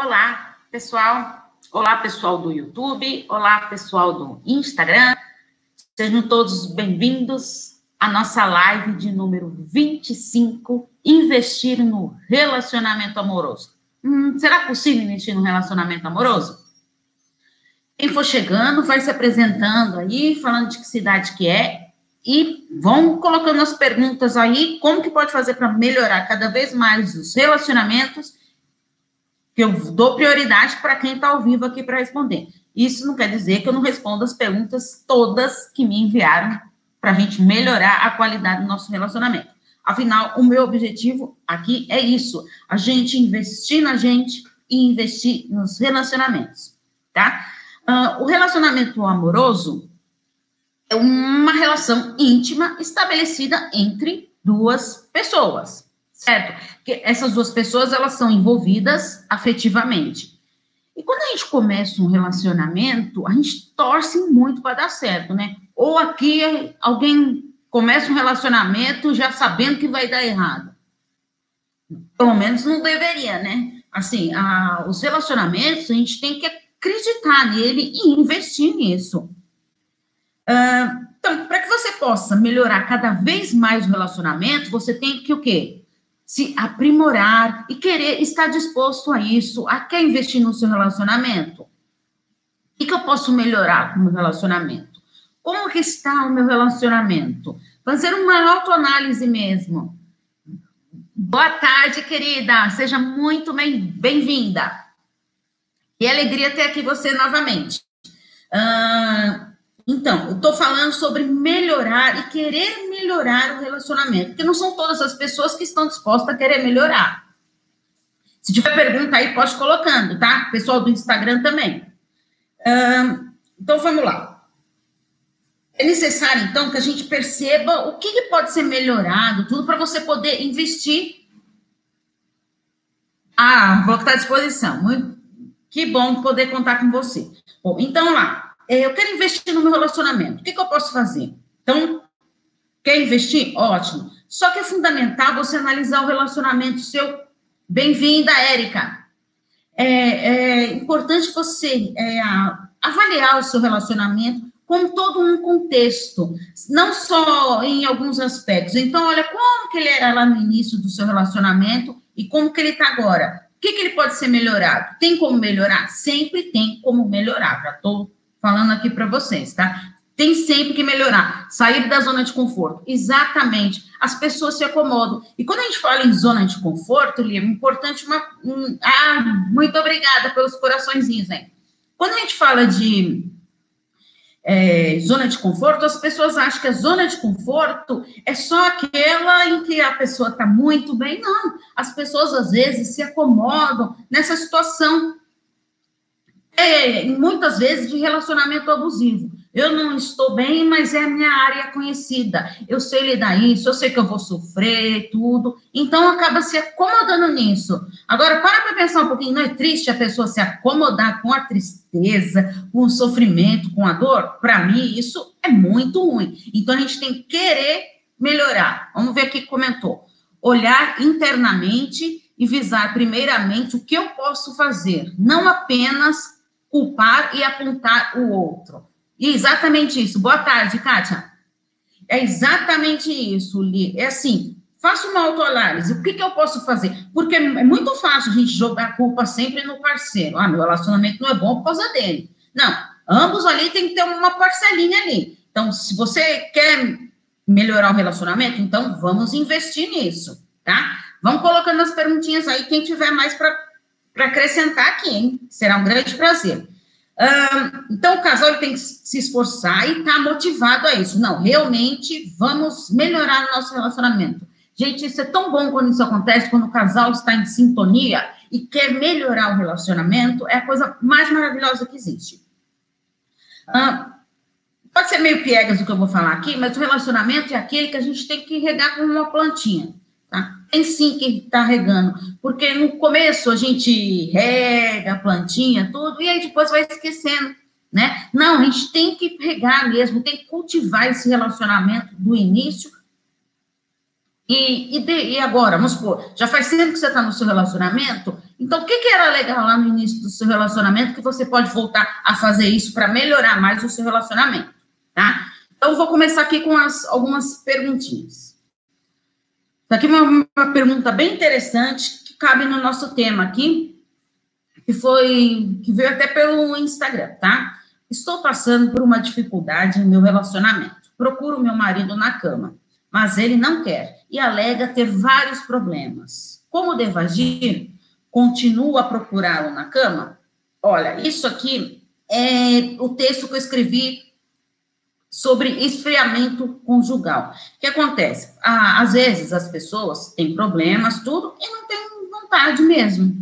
Olá, pessoal. Olá, pessoal do YouTube. Olá, pessoal do Instagram. Sejam todos bem-vindos à nossa live de número 25, Investir no Relacionamento Amoroso. Hum, será possível investir no relacionamento amoroso? Quem for chegando, vai se apresentando aí, falando de que cidade que é, e vão colocando as perguntas aí, como que pode fazer para melhorar cada vez mais os relacionamentos que eu dou prioridade para quem está ao vivo aqui para responder. Isso não quer dizer que eu não respondo as perguntas todas que me enviaram para a gente melhorar a qualidade do nosso relacionamento. Afinal, o meu objetivo aqui é isso: a gente investir na gente e investir nos relacionamentos, tá? Uh, o relacionamento amoroso é uma relação íntima estabelecida entre duas pessoas certo? Que essas duas pessoas elas são envolvidas afetivamente. E quando a gente começa um relacionamento, a gente torce muito para dar certo, né? Ou aqui alguém começa um relacionamento já sabendo que vai dar errado. Pelo menos não deveria, né? Assim, a, os relacionamentos, a gente tem que acreditar nele e investir nisso. Uh, então, para que você possa melhorar cada vez mais o relacionamento, você tem que o quê? Se aprimorar e querer estar disposto a isso, a quer investir no seu relacionamento. O que, eu posso melhorar com o meu relacionamento? Como que está o meu relacionamento? Fazer uma autoanálise mesmo. Boa tarde, querida. Seja muito bem-vinda. Que alegria ter aqui você novamente. Uh, então, eu estou falando sobre melhorar e querer melhorar o relacionamento, porque não são todas as pessoas que estão dispostas a querer melhorar. Se tiver pergunta aí, pode colocando, tá? Pessoal do Instagram também. então, vamos lá. É necessário, então, que a gente perceba o que, que pode ser melhorado, tudo para você poder investir. Ah, vou estar à disposição. Muito, que bom poder contar com você. Bom, então lá eu quero investir no meu relacionamento. O que, que eu posso fazer? Então, quer investir? Ótimo. Só que é fundamental você analisar o relacionamento seu. Bem-vinda, Érica. É, é, importante você é, avaliar o seu relacionamento com todo um contexto, não só em alguns aspectos. Então, olha como que ele era lá no início do seu relacionamento e como que ele está agora. O que, que ele pode ser melhorado? Tem como melhorar? Sempre tem como melhorar. Já estou falando aqui para vocês, tá? Tem sempre que melhorar, sair da zona de conforto. Exatamente. As pessoas se acomodam. E quando a gente fala em zona de conforto, Lia, é importante uma. Um, ah, muito obrigada pelos coraçõezinhos, hein? Quando a gente fala de é, zona de conforto, as pessoas acham que a zona de conforto é só aquela em que a pessoa está muito bem. Não. As pessoas, às vezes, se acomodam nessa situação é, muitas vezes, de relacionamento abusivo. Eu não estou bem, mas é a minha área conhecida. Eu sei lidar isso, eu sei que eu vou sofrer, tudo. Então, acaba se acomodando nisso. Agora, para para pensar um pouquinho. Não é triste a pessoa se acomodar com a tristeza, com o sofrimento, com a dor? Para mim, isso é muito ruim. Então, a gente tem que querer melhorar. Vamos ver aqui que comentou. Olhar internamente e visar primeiramente o que eu posso fazer, não apenas culpar e apontar o outro. E exatamente isso. Boa tarde, Kátia. É exatamente isso, Li. É assim, faça uma autoanálise. O que, que eu posso fazer? Porque é muito fácil a gente jogar a culpa sempre no parceiro. Ah, meu relacionamento não é bom por causa dele. Não, ambos ali tem que ter uma parcelinha ali. Então, se você quer melhorar o relacionamento, então vamos investir nisso, tá? Vamos colocando as perguntinhas aí, quem tiver mais para para acrescentar aqui, hein? Será um grande prazer. então, o casal tem que se esforçar e estar tá motivado a isso. Não, realmente vamos melhorar o nosso relacionamento. Gente, isso é tão bom quando isso acontece, quando o casal está em sintonia e quer melhorar o relacionamento, é a coisa mais maravilhosa que existe. pode ser meio piegas o que eu vou falar aqui, mas o relacionamento é aquele que a gente tem que regar com uma plantinha. Tá? Tem sim que está regando, porque no começo a gente rega a plantinha, tudo, e aí depois vai esquecendo, né? Não, a gente tem que regar mesmo, tem que cultivar esse relacionamento do início. E, e, de, e agora, vamos supor, já faz tempo que você está no seu relacionamento, Então, o que, que era legal lá no início do seu relacionamento que você pode voltar a fazer isso para melhorar mais o seu relacionamento, tá? Então, vou começar aqui com as, algumas perguntinhas. Aqui uma, uma pergunta bem interessante que cabe no nosso tema aqui, que foi que veio até pelo Instagram, tá? Estou passando por uma dificuldade em meu relacionamento. Procuro meu marido na cama, mas ele não quer e alega ter vários problemas. Como devo agir? Continuo a procurá-lo na cama? Olha, isso aqui é o texto que eu escrevi sobre esfriamento conjugal. O que acontece? Às vezes as pessoas têm problemas, tudo, e não têm vontade mesmo.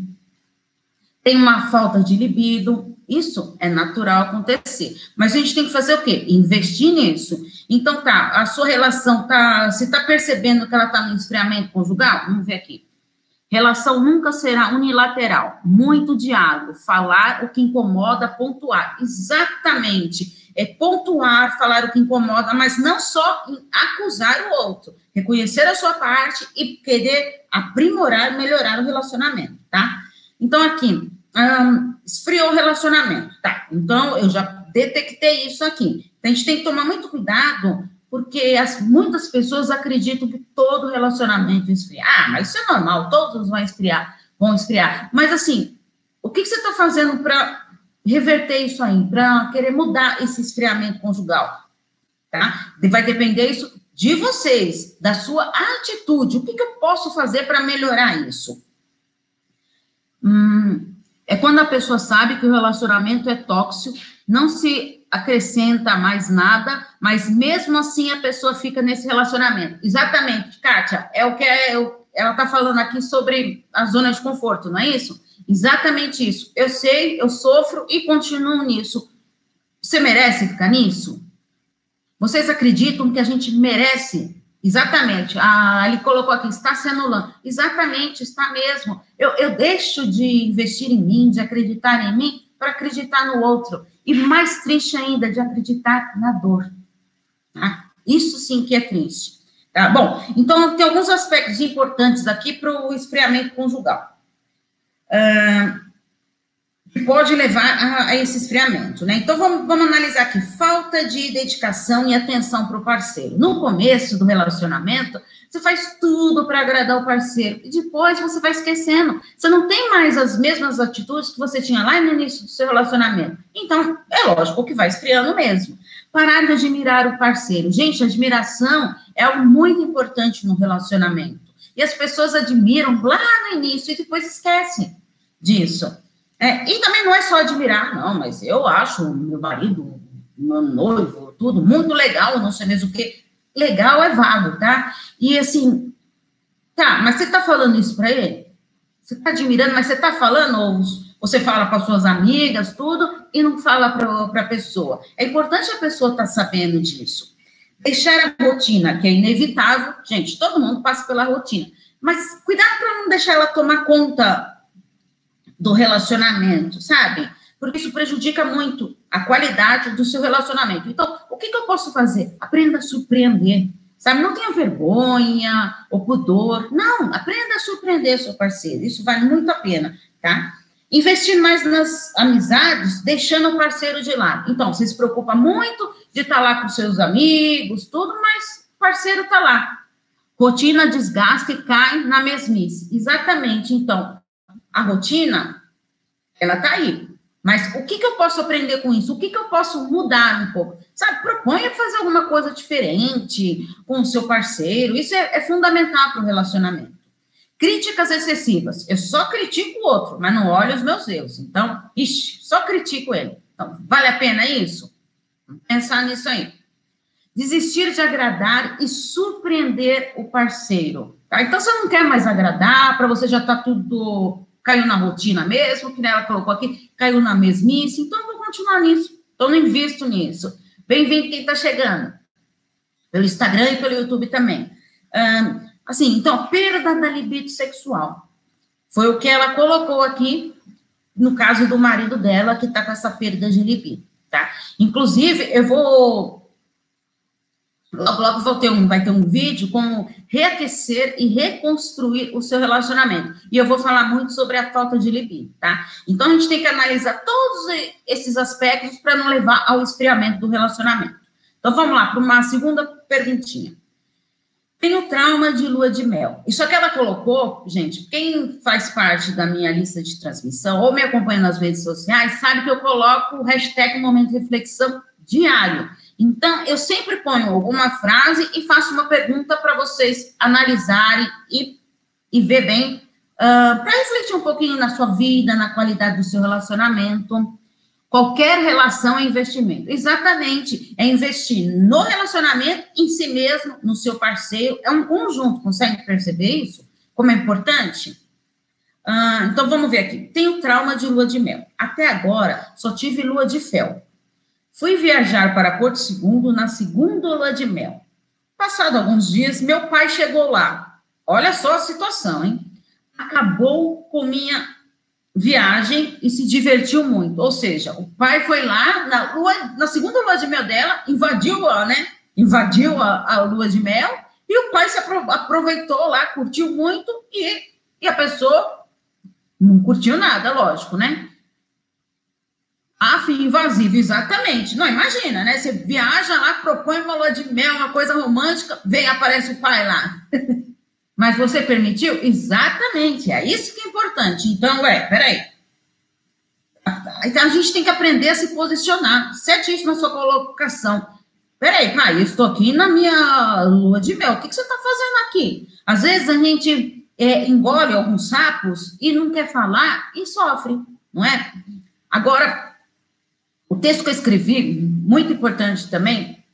Tem uma falta de libido, isso é natural acontecer. Mas a gente tem que fazer o quê? Investir nisso. Então, tá, a sua relação tá. Você está percebendo que ela está no esfriamento conjugal? Vamos ver aqui. Relação nunca será unilateral. Muito diálogo. Falar o que incomoda, pontuar. Exatamente é pontuar, falar o que incomoda, mas não só acusar o outro, reconhecer a sua parte e querer aprimorar, melhorar o relacionamento, tá? Então, aqui, um, esfriou o relacionamento, tá? Então, eu já detectei isso aqui. Então, a gente tem que tomar muito cuidado, porque as, muitas pessoas acreditam que todo relacionamento esfria. Ah, mas isso é normal, todos vão esfriar, vão esfriar. Mas, assim, o que, que você está fazendo para reverter isso aí, para querer mudar esse esfriamento conjugal, tá? Vai depender isso de vocês, da sua atitude. O que, que eu posso fazer para melhorar isso? Hum, é quando a pessoa sabe que o relacionamento é tóxico, não se acrescenta mais nada, mas mesmo assim a pessoa fica nesse relacionamento. Exatamente, Kátia, é o que é, ela está falando aqui sobre a zona de conforto, não é isso? Exatamente isso. Eu sei, eu sofro e continuo nisso. Você merece ficar nisso? Vocês acreditam que a gente merece? Exatamente. Ah, ele colocou aqui, está se anulando. Exatamente, está mesmo. Eu, eu deixo de investir em mim, de acreditar em mim, para acreditar no outro. E mais triste ainda, de acreditar na dor. Tá? Isso sim que é triste. Tá bom? Então, tem alguns aspectos importantes aqui para o esfriamento conjugal que pode levar a, a, esse esfriamento, né? Então, vamos, vamos analisar aqui. Falta de dedicação e atenção para o parceiro. No começo do relacionamento, você faz tudo para agradar o parceiro. E depois você vai esquecendo. Você não tem mais as mesmas atitudes que você tinha lá no início do seu relacionamento. Então, é lógico que vai esfriando mesmo. Parar de admirar o parceiro. Gente, admiração é algo muito importante no relacionamento. E as pessoas admiram lá no início e depois esquecem disso. É, e também não é só admirar, não, mas eu acho meu marido, meu noivo, tudo muito legal, não sei mesmo o que. Legal é vago, tá? E assim, tá, mas você tá falando isso para ele? Você tá admirando, mas você tá falando, ou você fala para suas amigas, tudo, e não fala para a pessoa. É importante a pessoa estar tá sabendo disso. Deixar a rotina, que é inevitável, gente, todo mundo passa pela rotina, mas cuidado para não deixar ela tomar conta do relacionamento, sabe? Porque isso prejudica muito a qualidade do seu relacionamento. Então, o que, que eu posso fazer? Aprenda a surpreender, sabe? Não tenha vergonha ou pudor. Não, aprenda a surpreender seu parceiro. Isso vale muito a pena, tá? Investir mais nas amizades, deixando o parceiro de lado. Então, você se preocupa muito de estar lá com seus amigos, tudo, mas parceiro está lá. Rotina desgasta e cai na mesmice. Exatamente. Então, a rotina, ela tá aí. Mas o que, que eu posso aprender com isso? O que, que eu posso mudar um pouco? Sabe, proponha fazer alguma coisa diferente com o seu parceiro. Isso é, é fundamental para o relacionamento. Críticas excessivas. Eu só critico o outro, mas não olho os meus erros. Então, ixi, só critico ele. Então, vale a pena isso? Pensar nisso aí. Desistir de agradar e surpreender o parceiro. Tá? Então, você não quer mais agradar, para você já tá tudo caiu na rotina mesmo, que ela colocou aqui, caiu na mesmice, então vou continuar nisso, então não invisto nisso. Bem-vindo quem está chegando, pelo Instagram e pelo YouTube também. Um, assim, então, perda da libido sexual. Foi o que ela colocou aqui, no caso do marido dela, que está com essa perda de libido, tá? Inclusive, eu vou Logo, logo vai ter, um, vai ter um vídeo como reaquecer e reconstruir o seu relacionamento. E eu vou falar muito sobre a falta de libido, tá? Então, a gente tem que analisar todos esses aspectos para não levar ao esfriamento do relacionamento. Então, vamos lá para uma segunda perguntinha. Tenho trauma de lua de mel. Isso que ela colocou, gente, quem faz parte da minha lista de transmissão ou me acompanha nas redes sociais, sabe que eu coloco o hashtag Momento de Reflexão diário. Então, eu sempre ponho alguma frase e faço uma pergunta para vocês analisarem e, e ver bem, uh, para refletir um pouquinho na sua vida, na qualidade do seu relacionamento. Qualquer relação é investimento. Exatamente. É investir no relacionamento, em si mesmo, no seu parceiro. É um conjunto. Consegue perceber isso? Como é importante? Ah, então, vamos ver aqui. Tenho trauma de lua de mel. Até agora, só tive lua de fel. Fui viajar para Porto Segundo na segunda lua de mel. Passado alguns dias, meu pai chegou lá. Olha só a situação, hein? Acabou com minha viagem e se divertiu muito. Ou seja, o pai foi lá na lua, na segunda lua de mel dela, invadiu a, né? Invadiu a, a lua de mel e o pai se aproveitou lá, curtiu muito e, e a pessoa não curtiu nada, lógico, né? Afim invasivo, exatamente. Não, imagina, né? Você viaja lá, propõe uma lua de mel, uma coisa romântica, vem, aparece o pai lá. Mas você permitiu? Exatamente, é isso que é importante. Então, ué, peraí. Então, a gente tem que aprender a se posicionar. Certíssima a sua colocação. Peraí, pai, eu estou aqui na minha lua de mel. O que, que você está fazendo aqui? Às vezes a gente é, engole alguns sapos e não quer falar e sofre, não é? Agora, o texto que eu escrevi, muito importante também,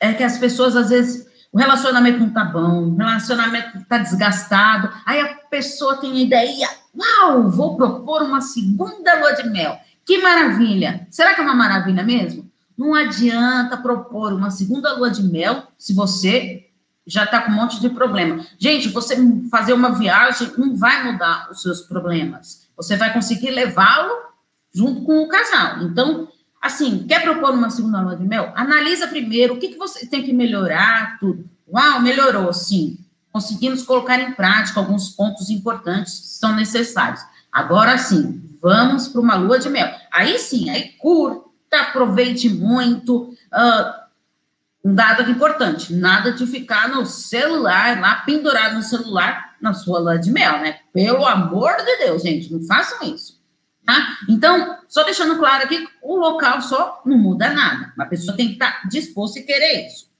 é que as pessoas, às vezes, o relacionamento não tá bom, o relacionamento tá desgastado, aí a pessoa tem ideia, uau, vou propor uma segunda lua de mel. Que maravilha! Será que é uma maravilha mesmo? Não adianta propor uma segunda lua de mel se você já está com um monte de problema. Gente, você fazer uma viagem não vai mudar os seus problemas. Você vai conseguir levá-lo junto com o casal. Então, assim, quer propor uma segunda lua de mel? Analisa primeiro o que, que você tem que melhorar, tudo. Uau, melhorou, sim. Conseguimos colocar em prática alguns pontos importantes que são necessários. Agora sim, vamos para uma lua de mel. Aí sim, aí curta, aproveite muito. Uh, um dado importante, nada de ficar no celular, lá pendurado no celular, na sua lua de mel, né? Pelo amor de Deus, gente, não façam isso. Tá? Então, só deixando claro aqui, o local só não muda nada. A pessoa tem que estar disposta e querer isso.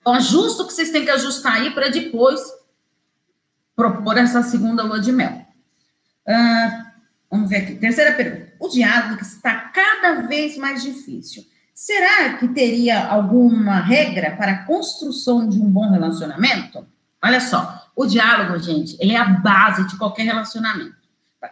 Então, ajusta o que vocês têm que ajustar aí para depois propor essa segunda lua de mel. Vamos ver aqui. Terceira pergunta. O diálogo está cada vez mais difícil. Será que teria alguma regra para a construção de um bom relacionamento? Olha só, o diálogo, gente, ele é a base de qualquer relacionamento.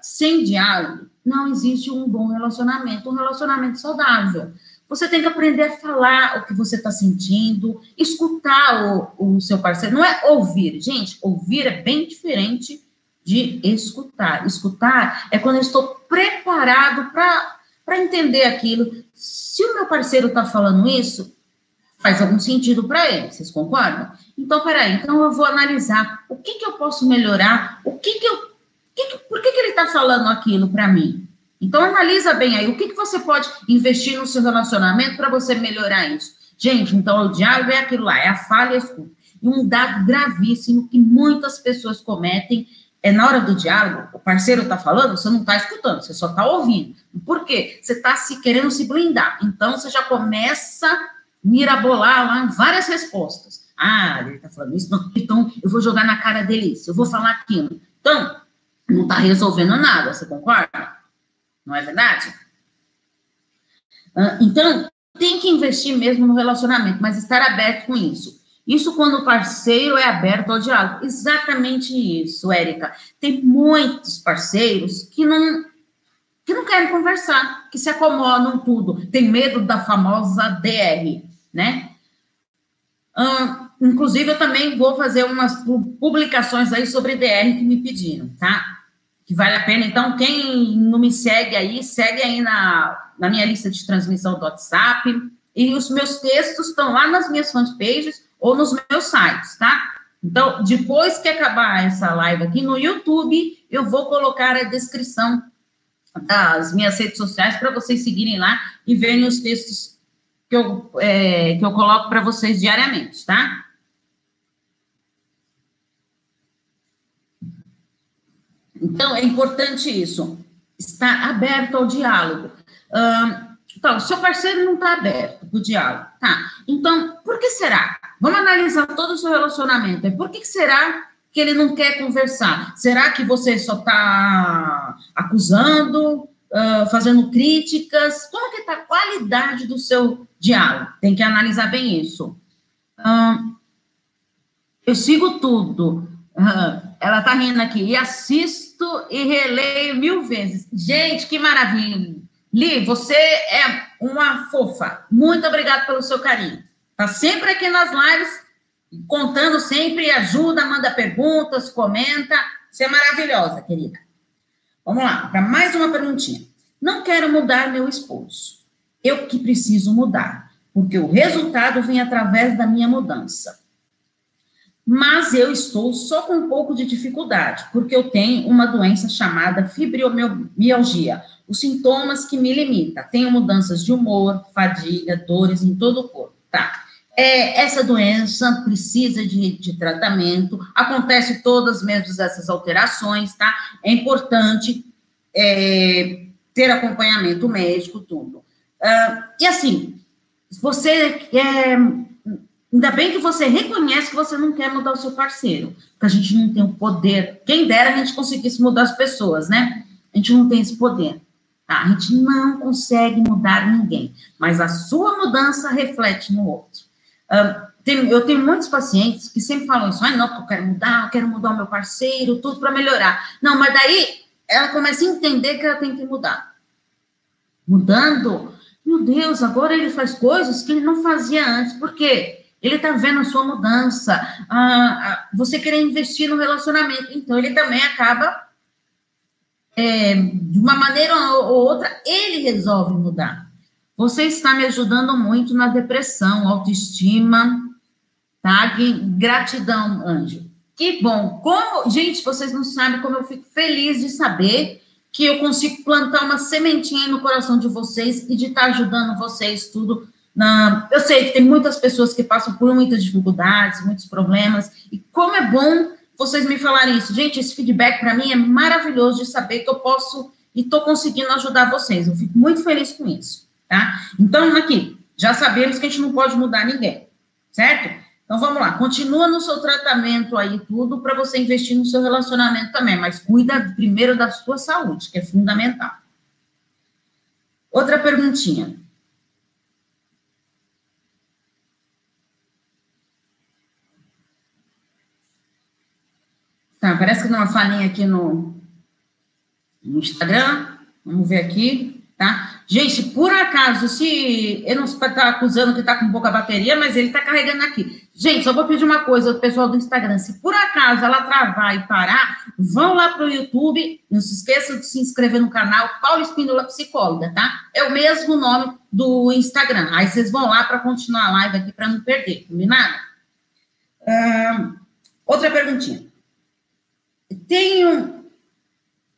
Sem diálogo, não existe um bom relacionamento, um relacionamento saudável. Você tem que aprender a falar o que você está sentindo, escutar o, o seu parceiro. Não é ouvir. Gente, ouvir é bem diferente de escutar. Escutar é quando eu estou preparado para entender aquilo. Se o meu parceiro está falando isso, faz algum sentido para ele, vocês concordam? Então, peraí, então eu vou analisar o que, que eu posso melhorar, o que, que eu que, por que, que ele está falando aquilo para mim? Então, analisa bem aí, o que, que você pode investir no seu relacionamento para você melhorar isso? Gente, então, o diálogo é aquilo lá, é a falha e a escuta. E um dado gravíssimo que muitas pessoas cometem é na hora do diálogo, o parceiro está falando, você não está escutando, você só está ouvindo. Por quê? Você está se querendo se blindar. Então, você já começa a mirabolar lá várias respostas. Ah, ele está falando isso, não, então eu vou jogar na cara dele isso, eu vou falar aquilo. Então, não está resolvendo nada, você concorda? Não é verdade? Então, tem que investir mesmo no relacionamento, mas estar aberto com isso. Isso quando o parceiro é aberto ao diálogo. Exatamente isso, Érica. Tem muitos parceiros que não que não querem conversar, que se acomodam tudo, tem medo da famosa DR, né? inclusive, eu também vou fazer umas publicações aí sobre DR que me pediram, tá? Que vale a pena. Então, quem não me segue aí, segue aí na, na minha lista de transmissão do WhatsApp, e os meus textos estão lá nas minhas fanpages ou nos meus sites, tá? Então, depois que acabar essa live aqui no YouTube, eu vou colocar a descrição das minhas redes sociais para vocês seguirem lá e verem os textos que eu, é, que eu coloco para vocês diariamente, tá? Então, é importante isso, estar aberto ao diálogo. então, seu parceiro não está aberto para o diálogo, tá? Então, por que será? Vamos analisar todo o seu relacionamento. Por que será que ele não quer conversar? Será que você só está acusando, uh, fazendo críticas? Como é que está a qualidade do seu diálogo? Tem que analisar bem isso. Uh, eu sigo tudo. Uh, ela está rindo aqui. E assisto e releio mil vezes. Gente, que maravilha. Li, você é uma fofa. Muito obrigada pelo seu carinho. Está sempre aqui nas lives contando sempre, ajuda, manda perguntas, comenta. Você é maravilhosa, querida. Vamos lá, para mais uma perguntinha. Não quero mudar meu esposo. Eu que preciso mudar, porque o resultado vem através da minha mudança. Mas eu estou só com um pouco de dificuldade, porque eu tenho uma doença chamada fibromialgia, os sintomas que me limitam. Tenho mudanças de humor, fadiga, dores em todo o corpo. Tá. É, essa doença precisa de, de, tratamento, acontece todas mesmo essas alterações, tá? É importante é, ter acompanhamento médico, tudo. Uh, e assim, você quer. Ainda bem que você reconhece que você não quer mudar o seu parceiro, porque a gente não tem o poder. Quem dera a gente conseguisse mudar as pessoas, né? A gente não tem esse poder. Tá? A gente não consegue mudar ninguém, mas a sua mudança reflete no outro tem, eu tenho muitos pacientes que sempre falam isso, ah, não, eu quero mudar, eu quero mudar o meu parceiro, tudo para melhorar. Não, mas daí ela começa a entender que ela tem que mudar. Mudando, meu Deus, agora ele faz coisas que ele não fazia antes, por quê? Ele está vendo a sua mudança, você querer investir no relacionamento, então ele também acaba, é, de uma maneira ou outra, ele resolve mudar. Você está me ajudando muito na depressão, autoestima, tá? Gratidão, anjo. Que bom. Como, gente, vocês não sabem como eu fico feliz de saber que eu consigo plantar uma sementinha no coração de vocês e de estar ajudando vocês tudo. Na... Eu sei que tem muitas pessoas que passam por muitas dificuldades, muitos problemas, e como é bom vocês me falarem isso. Gente, esse feedback para mim é maravilhoso de saber que eu posso e estou conseguindo ajudar vocês. Eu fico muito feliz com isso. Tá? Então, aqui, já sabemos que a gente não pode mudar ninguém, certo? Então, vamos lá, continua no seu tratamento aí tudo para você investir no seu relacionamento também, mas cuida primeiro da sua saúde, que é fundamental. Outra perguntinha. Tá, parece que deu uma falinha aqui no, no Instagram. Vamos ver aqui, tá? Gente, por acaso, se eu não está acusando que está com pouca bateria, mas ele está carregando aqui. Gente, só vou pedir uma coisa, pessoal do Instagram. Se por acaso ela travar e parar, vão lá para o YouTube. Não se esqueçam de se inscrever no canal Paulo Espíndola Psicóloga, tá? É o mesmo nome do Instagram. Aí vocês vão lá para continuar a live aqui para não perder, combinado? Outra perguntinha. Tenho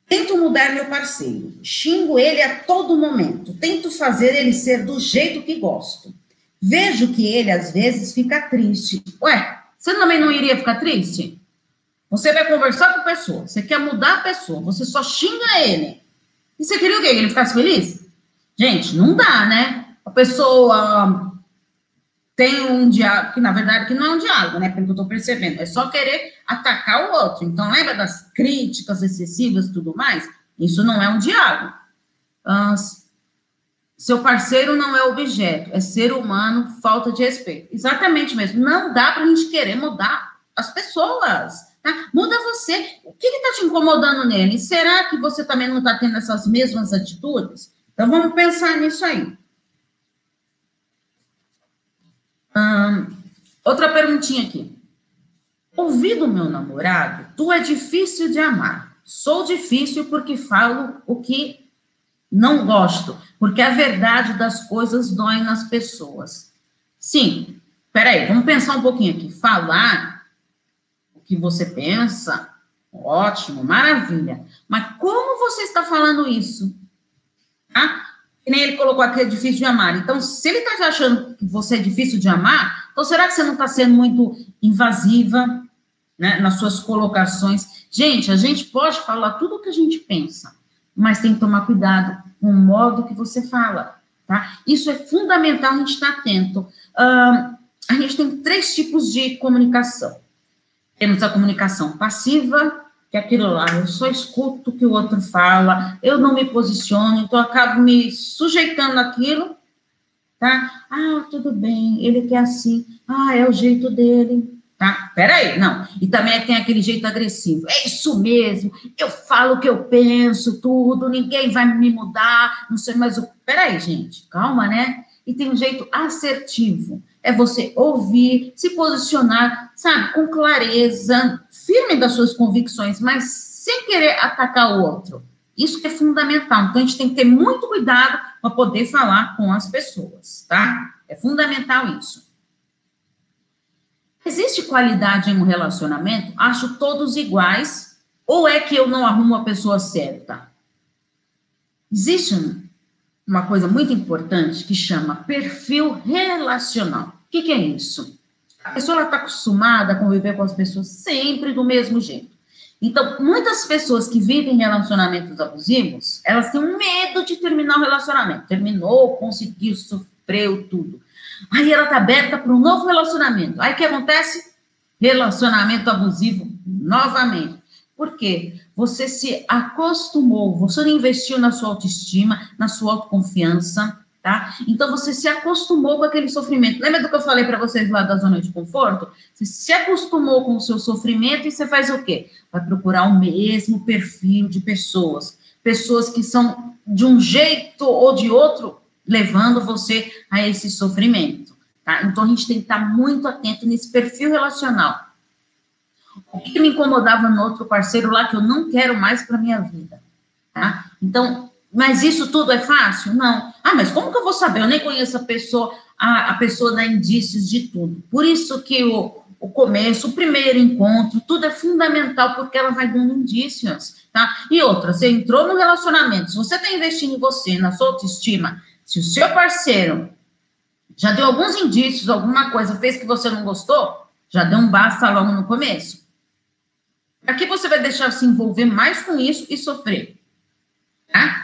Tento mudar meu parceiro, xingo ele a todo momento, tento fazer ele ser do jeito que gosto. Vejo que ele às vezes fica triste. Ué, você também não iria ficar triste? Você vai conversar com a pessoa, você quer mudar a pessoa, você só xinga ele. E você queria o quê? Que ele ficasse feliz? Gente, não dá, né? A pessoa tem um diálogo, que na verdade que não é um diálogo, né? Pelo que eu estou percebendo, é só querer atacar o outro. Então, lembra das críticas excessivas tudo mais? Isso não é um diálogo. Seu parceiro não é objeto, é ser humano, falta de respeito. Exatamente mesmo. Não dá para a gente querer mudar as pessoas. Tá? Muda você. O que está te incomodando nele? Será que você também não está tendo essas mesmas atitudes? Então, vamos pensar nisso aí. Hum, outra perguntinha aqui. Ouvido meu namorado, tu é difícil de amar. Sou difícil porque falo o que Não gosto, porque a verdade das coisas dói nas pessoas. Sim, peraí, vamos pensar um pouquinho aqui. Falar o que você pensa, ótimo, maravilha. Mas como você está falando isso? Tá? Que nem ele colocou aqui, é difícil de amar. Então, se ele está achando que você é difícil de amar, então será que você não está sendo muito invasiva né, nas suas colocações? Gente, a gente pode falar tudo o que a gente pensa, mas tem que tomar cuidado com o modo que você fala, tá? Isso é fundamental a gente estar atento. Uh, a gente tem três tipos de comunicação. Temos a comunicação passiva, que aquilo lá, eu só escuto o que o outro fala, eu não me posiciono, então acabo me sujeitando àquilo, tá? Ah, tudo bem, ele quer assim, ah, é o jeito dele, tá? Peraí, não. E também tem aquele jeito agressivo, é isso mesmo, eu falo o que eu penso, tudo, ninguém vai me mudar, não sei mais o. Peraí, gente, calma, né? E tem um jeito assertivo, é você ouvir, se posicionar, sabe, com clareza, firme das suas convicções, mas sem querer atacar o outro. Isso que é fundamental. Então, a gente tem que ter muito cuidado para poder falar com as pessoas, tá? É fundamental isso. Existe qualidade em um relacionamento? Acho todos iguais? Ou é que eu não arrumo a pessoa certa? Existe uma coisa muito importante que chama perfil relacional. O que, que é isso? A pessoa está acostumada a conviver com as pessoas sempre do mesmo jeito. Então, muitas pessoas que vivem relacionamentos abusivos, elas têm um medo de terminar o relacionamento. Terminou, conseguiu, sofreu tudo. Aí ela está aberta para um novo relacionamento. Aí o que acontece? Relacionamento abusivo novamente. Por quê? Você se acostumou, você não investiu na sua autoestima, na sua autoconfiança, tá? Então você se acostumou com aquele sofrimento. Lembra do que eu falei para vocês lá da zona de conforto? Você se acostumou com o seu sofrimento e você faz o quê? Vai procurar o mesmo perfil de pessoas. Pessoas que são de um jeito ou de outro levando você a esse sofrimento, tá? Então a gente tem que estar muito atento nesse perfil relacional. O que me incomodava no outro parceiro lá que eu não quero mais para minha vida, tá? Então, mas isso tudo é fácil? Não. Ah, mas como que eu vou saber? Eu nem conheço a pessoa, a, a pessoa dá indícios de tudo. Por isso que o, o começo, o primeiro encontro, tudo é fundamental, porque ela vai dando indícios, tá? E outra, você entrou no relacionamento, se você está investindo em você, na sua autoestima, se o seu parceiro já deu alguns indícios, alguma coisa fez que você não gostou, já deu um basta logo no começo. Aqui você vai deixar se envolver mais com isso e sofrer, tá?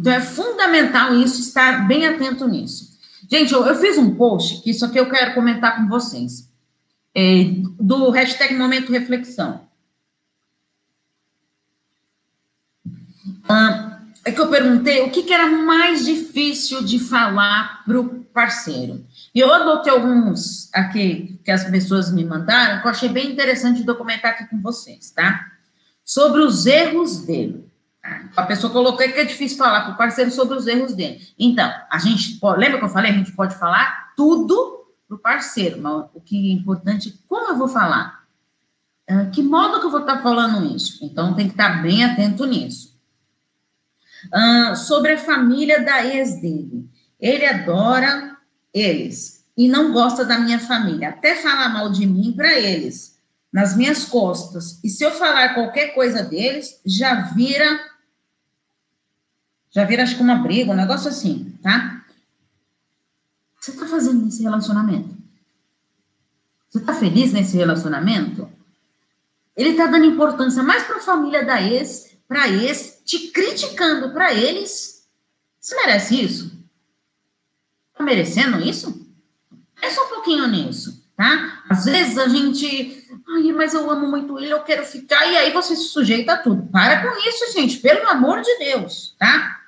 Então, é fundamental isso, estar bem atento nisso. Gente, eu, eu fiz um post, que isso aqui eu quero comentar com vocês, é, do hashtag Momento Reflexão. Ah, é que eu perguntei o que, que era mais difícil de falar para o parceiro. E eu anotei alguns aqui que as pessoas me mandaram, que eu achei bem interessante documentar aqui com vocês, tá? Sobre os erros dele. A pessoa colocou que é difícil falar com o parceiro sobre os erros dele. Então, a gente lembra que eu falei? A gente pode falar tudo para o parceiro, mas o que é importante como eu vou falar. Uh, que modo que eu vou estar falando isso? Então, tem que estar bem atento nisso. Uh, sobre a família da ex dele. Ele adora eles e não gosta da minha família. Até falar mal de mim para eles, nas minhas costas. E se eu falar qualquer coisa deles, já vira já vira, acho que uma briga, um negócio assim, tá? Você tá fazendo nesse relacionamento? Você tá feliz nesse relacionamento? Ele tá dando importância mais para a família da ex, para ex, te criticando para eles. Você merece isso? Tá merecendo isso? É só um pouquinho nisso, tá? Às vezes a gente, ai, mas eu amo muito ele, eu quero ficar, e aí você se sujeita a tudo. Para com isso, gente, pelo amor de Deus, tá?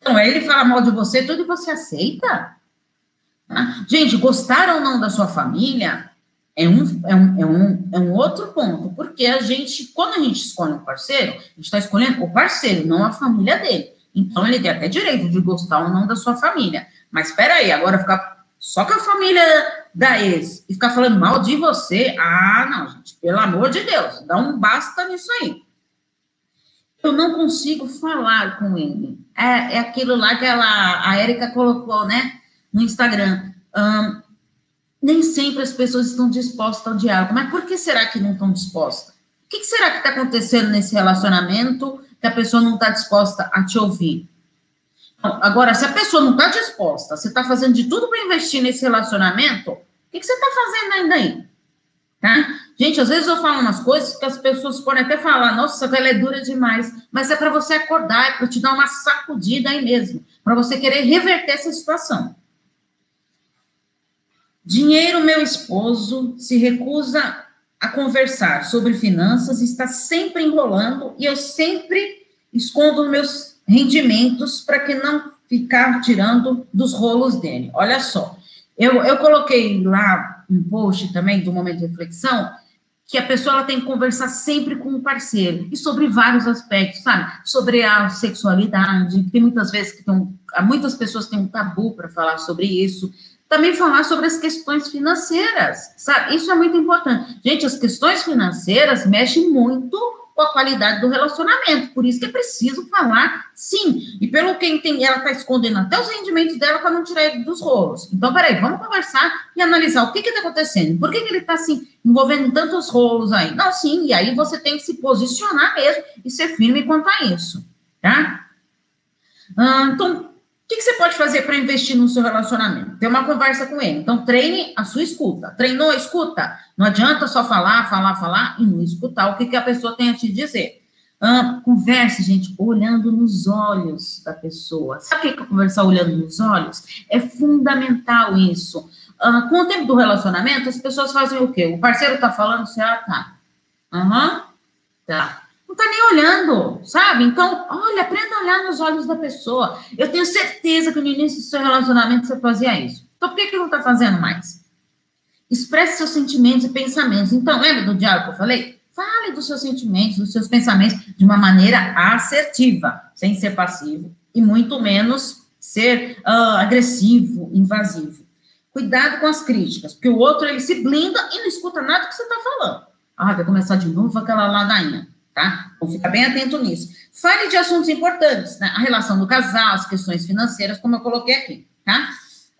Então, ele fala mal de você, tudo e você aceita? Tá? Gente, gostar ou não da sua família é um, é, um, é, um, é um outro ponto, porque a gente, quando a gente escolhe um parceiro, a gente está escolhendo o parceiro, não a família dele. Então, ele tem até direito de gostar ou não da sua família. Mas espera aí, agora ficar só com a família da ex e ficar falando mal de você, ah, não, gente, pelo amor de Deus, dá um basta nisso aí. Eu não consigo falar com ele. É, é aquilo lá que ela, a Érica colocou, né, no Instagram. Um, nem sempre as pessoas estão dispostas ao diálogo. Mas por que será que não estão dispostas? O que, que será que está acontecendo nesse relacionamento que a pessoa não está disposta a te ouvir? Agora, se a pessoa não está disposta, você está fazendo de tudo para investir nesse relacionamento, o que, que você está fazendo ainda aí? Tá? Gente, às vezes eu falo umas coisas que as pessoas podem até falar, nossa, ela é dura demais, mas é para você acordar, é para te dar uma sacudida aí mesmo, para você querer reverter essa situação. Dinheiro, meu esposo se recusa a conversar sobre finanças, está sempre enrolando e eu sempre escondo meus rendimentos para que não ficar tirando dos rolos dele. Olha só, eu, eu coloquei lá um post também do momento de reflexão que a pessoa ela tem que conversar sempre com o parceiro e sobre vários aspectos, sabe? Sobre a sexualidade, tem muitas vezes que tem muitas pessoas têm um tabu para falar sobre isso. Também falar sobre as questões financeiras, sabe? Isso é muito importante. Gente, as questões financeiras mexem muito com a qualidade do relacionamento. Por isso que é preciso falar sim. E pelo que entendi, ela está escondendo até os rendimentos dela para não tirar ele dos rolos. Então, peraí, vamos conversar e analisar o que está acontecendo. Por que, que ele está assim, envolvendo tantos rolos aí? Não, sim, e aí você tem que se posicionar mesmo e ser firme quanto a isso, tá? Ah, então, que, que você pode fazer para investir no seu relacionamento? Ter uma conversa com ele. Então, treine a sua escuta. Treinou, escuta. Não adianta só falar, falar, falar e não escutar o que, que a pessoa tem a te dizer. Ah, converse, gente, olhando nos olhos da pessoa. Sabe o que é conversar olhando nos olhos? É fundamental isso. Ah, com o tempo do relacionamento, as pessoas fazem o quê? O parceiro tá falando, você, ah, tá. Aham, uhum, tá está nem olhando, sabe? Então, olha, aprenda a olhar nos olhos da pessoa. Eu tenho certeza que no início do seu relacionamento você fazia isso. Então, por que, que não está fazendo mais? Expresse seus sentimentos e pensamentos. Então, lembra do diálogo que eu falei? Fale dos seus sentimentos, dos seus pensamentos de uma maneira assertiva, sem ser passivo e muito menos ser uh, agressivo, invasivo. Cuidado com as críticas, porque o outro ele se blinda e não escuta nada que você está falando. Ah, vai começar de novo aquela ladainha tá? Então, fica bem atento nisso. Fale de assuntos importantes, né? A relação do casal, as questões financeiras, como eu coloquei aqui, tá?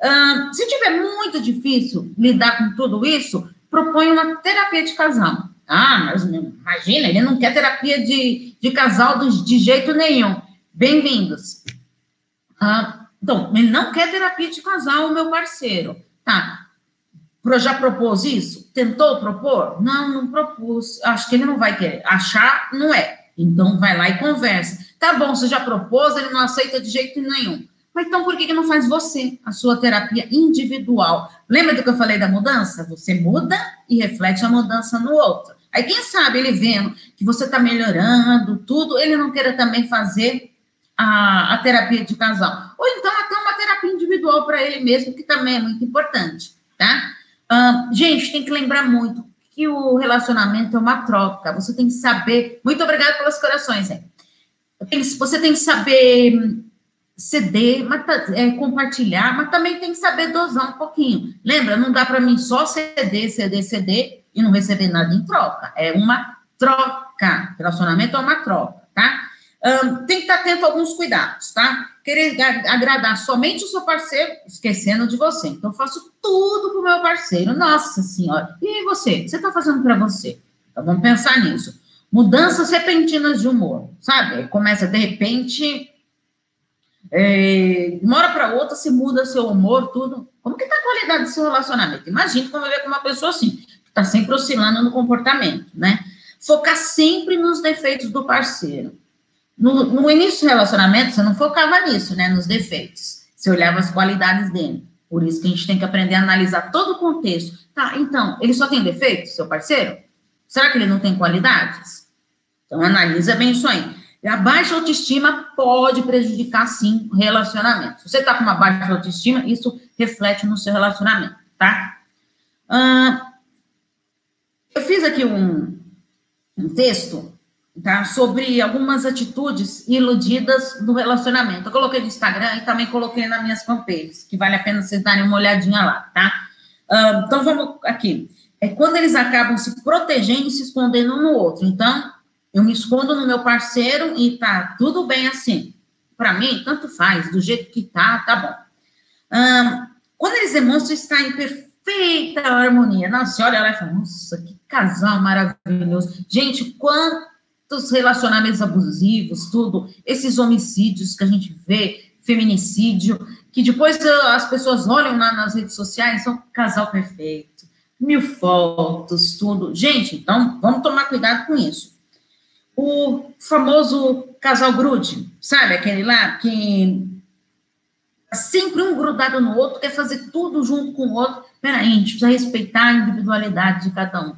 Uh, se tiver muito difícil lidar com tudo isso, propõe uma terapia de casal. Ah, mas imagina, ele não quer terapia de, de casal de, jeito nenhum. Bem-vindos. Então, ele não quer terapia de casal, o meu parceiro. Tá, já propôs isso? Tentou propor? Não, não propôs. Acho que ele não vai querer. Achar, não é. Então, vai lá e conversa. Tá bom, você já propôs, ele não aceita de jeito nenhum. Mas então, por que, que não faz você a sua terapia individual? Lembra do que eu falei da mudança? Você muda e reflete a mudança no outro. Aí, quem sabe, ele vendo que você está melhorando, tudo, ele não queira também fazer a, a terapia de casal. Ou então, até uma terapia individual para ele mesmo, que também é muito importante, tá? Gente, tem que lembrar muito que o relacionamento é uma troca. Você tem que saber. Muito obrigada pelos corações, hein? Você tem que saber ceder, mas, é, compartilhar, mas também tem que saber dosar um pouquinho. Lembra, não dá para mim só ceder, ceder, ceder e não receber nada em troca. É uma troca. Relacionamento é uma troca, tá? Um, tem que estar atento a alguns cuidados, tá? Querer agradar somente o seu parceiro, esquecendo de você. Então, faço tudo para o meu parceiro. Nossa Senhora. E você? O que você está fazendo para você? Então, vamos pensar nisso. Mudanças repentinas de humor, sabe? Começa de repente, é, de uma hora para outra, se muda seu humor, tudo. Como que está a qualidade do seu relacionamento? Imagine conviver com uma pessoa assim, que está sempre oscilando no comportamento, né? Focar sempre nos defeitos do parceiro no, no início do relacionamento, você não focava nisso, né? Nos defeitos. Você olhava as qualidades dele. Por isso que a gente tem que aprender a analisar todo o contexto. Tá, então, ele só tem defeitos, seu parceiro? Será que ele não tem qualidades? Então, analisa bem isso aí. A baixa autoestima pode prejudicar, sim, o relacionamento. Se você está com uma baixa autoestima, isso reflete no seu relacionamento, tá? Eu fiz aqui um, um texto tá? sobre algumas atitudes iludidas do relacionamento. Eu coloquei no Instagram e também coloquei nas minhas fanpages, que vale a pena vocês darem uma olhadinha lá, tá? Uh, então, vamos aqui. É quando eles acabam se protegendo e se escondendo um no outro. Então, eu me escondo no meu parceiro e tá tudo bem assim. Para mim, tanto faz, do jeito que tá, tá bom. quando eles demonstram estar em perfeita harmonia, nossa, olha lá e fala, nossa, que casal maravilhoso. Gente, quantos relacionamentos abusivos, tudo, esses homicídios que a gente vê, feminicídio, que depois as pessoas olham lá nas redes sociais, são casal perfeito, mil fotos, tudo. Gente, então vamos tomar cuidado com isso. O famoso casal grude, sabe aquele lá que tá sempre um grudado no outro, quer fazer tudo junto com o outro. Peraí, a gente precisa respeitar a individualidade de cada um.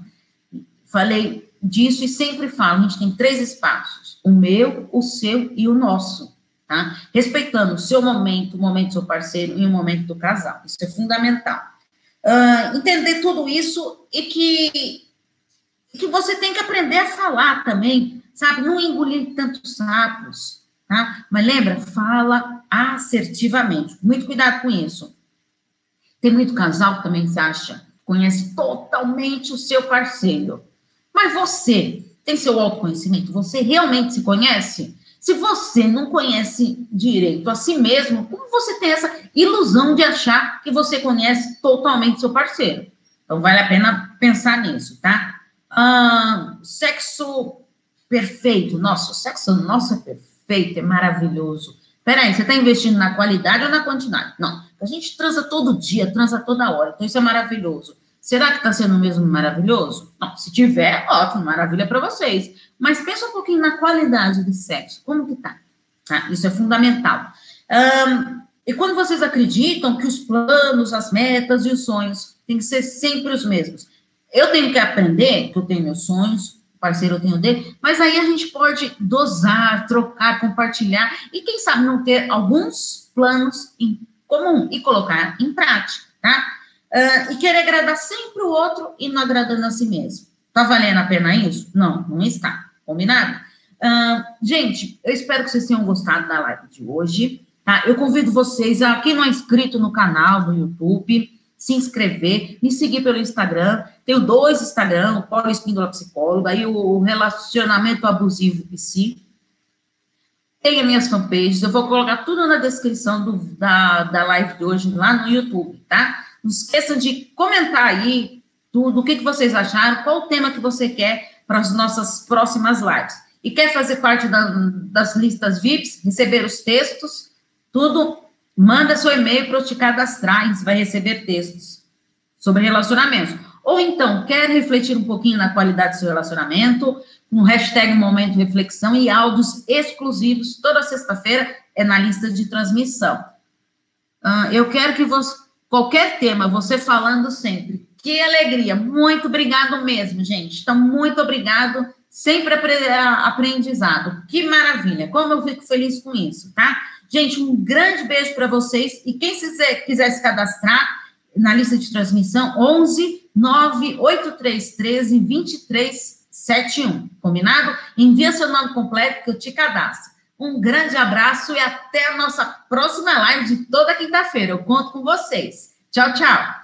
Falei disso e sempre falo, a gente tem três espaços, o meu, o seu e o nosso tá? Respeitando o seu momento, o momento do seu parceiro e o momento do casal. Isso é fundamental. Uh, entender tudo isso e que, que você tem que aprender a falar também, sabe? Não engolir tantos sapos, tá? Mas lembra, fala assertivamente. Muito cuidado com isso. Tem muito casal que também se acha, conhece totalmente o seu parceiro. Mas você tem seu autoconhecimento? Você realmente se conhece? Se você não conhece direito a si mesmo, como você tem essa ilusão de achar que você conhece totalmente seu parceiro? Então, vale a pena pensar nisso, tá? Ah, sexo perfeito. Nossa, sexo nosso é perfeito, é maravilhoso. Peraí, você está investindo na qualidade ou na quantidade? Não, a gente transa todo dia, transa toda hora, então isso é maravilhoso. Será que está sendo mesmo maravilhoso? Não, se tiver, ótimo, maravilha para vocês. Mas pensa um pouquinho na qualidade do sexo, como que tá? tá? Isso é fundamental. Um, e quando vocês acreditam que os planos, as metas e os sonhos têm que ser sempre os mesmos, eu tenho que aprender que eu tenho meus sonhos, o parceiro eu tenho dele, mas aí a gente pode dosar, trocar, compartilhar e quem sabe não ter alguns planos em comum e colocar em prática, tá? Uh, e querer agradar sempre o outro e não agradando a si mesmo. Tá valendo a pena isso? Não, não está. Combinado? Uh, gente, eu espero que vocês tenham gostado da live de hoje. Tá? Eu convido vocês a quem não é inscrito no canal do YouTube, se inscrever, me seguir pelo Instagram. Tenho dois Instagram, o Paulo Espíndola Psicóloga e o Relacionamento Abusivo. Tem as minhas fanpages, eu vou colocar tudo na descrição do, da, da live de hoje lá no YouTube, tá? Não esqueçam de comentar aí tudo, o que, que vocês acharam, qual o tema que você quer para as nossas próximas lives. E quer fazer parte da, das listas VIPs, receber os textos, tudo, manda seu e-mail para eu te cadastrar você vai receber textos sobre relacionamentos. Ou então, quer refletir um pouquinho na qualidade do seu relacionamento, com hashtag Momento Reflexão e áudios exclusivos, toda sexta-feira é na lista de transmissão. Uh, eu quero que você, qualquer tema, você falando sempre. Que alegria, muito obrigado mesmo, gente. Então, muito obrigado, sempre aprendizado. Que maravilha, como eu fico feliz com isso, tá? Gente, um grande beijo para vocês e quem quiser, se cadastrar na lista de transmissão, 11 98313 2371, combinado? Envia seu nome completo que eu te cadastro. Um grande abraço e até a nossa próxima live de toda quinta-feira. Eu conto com vocês. Tchau, tchau.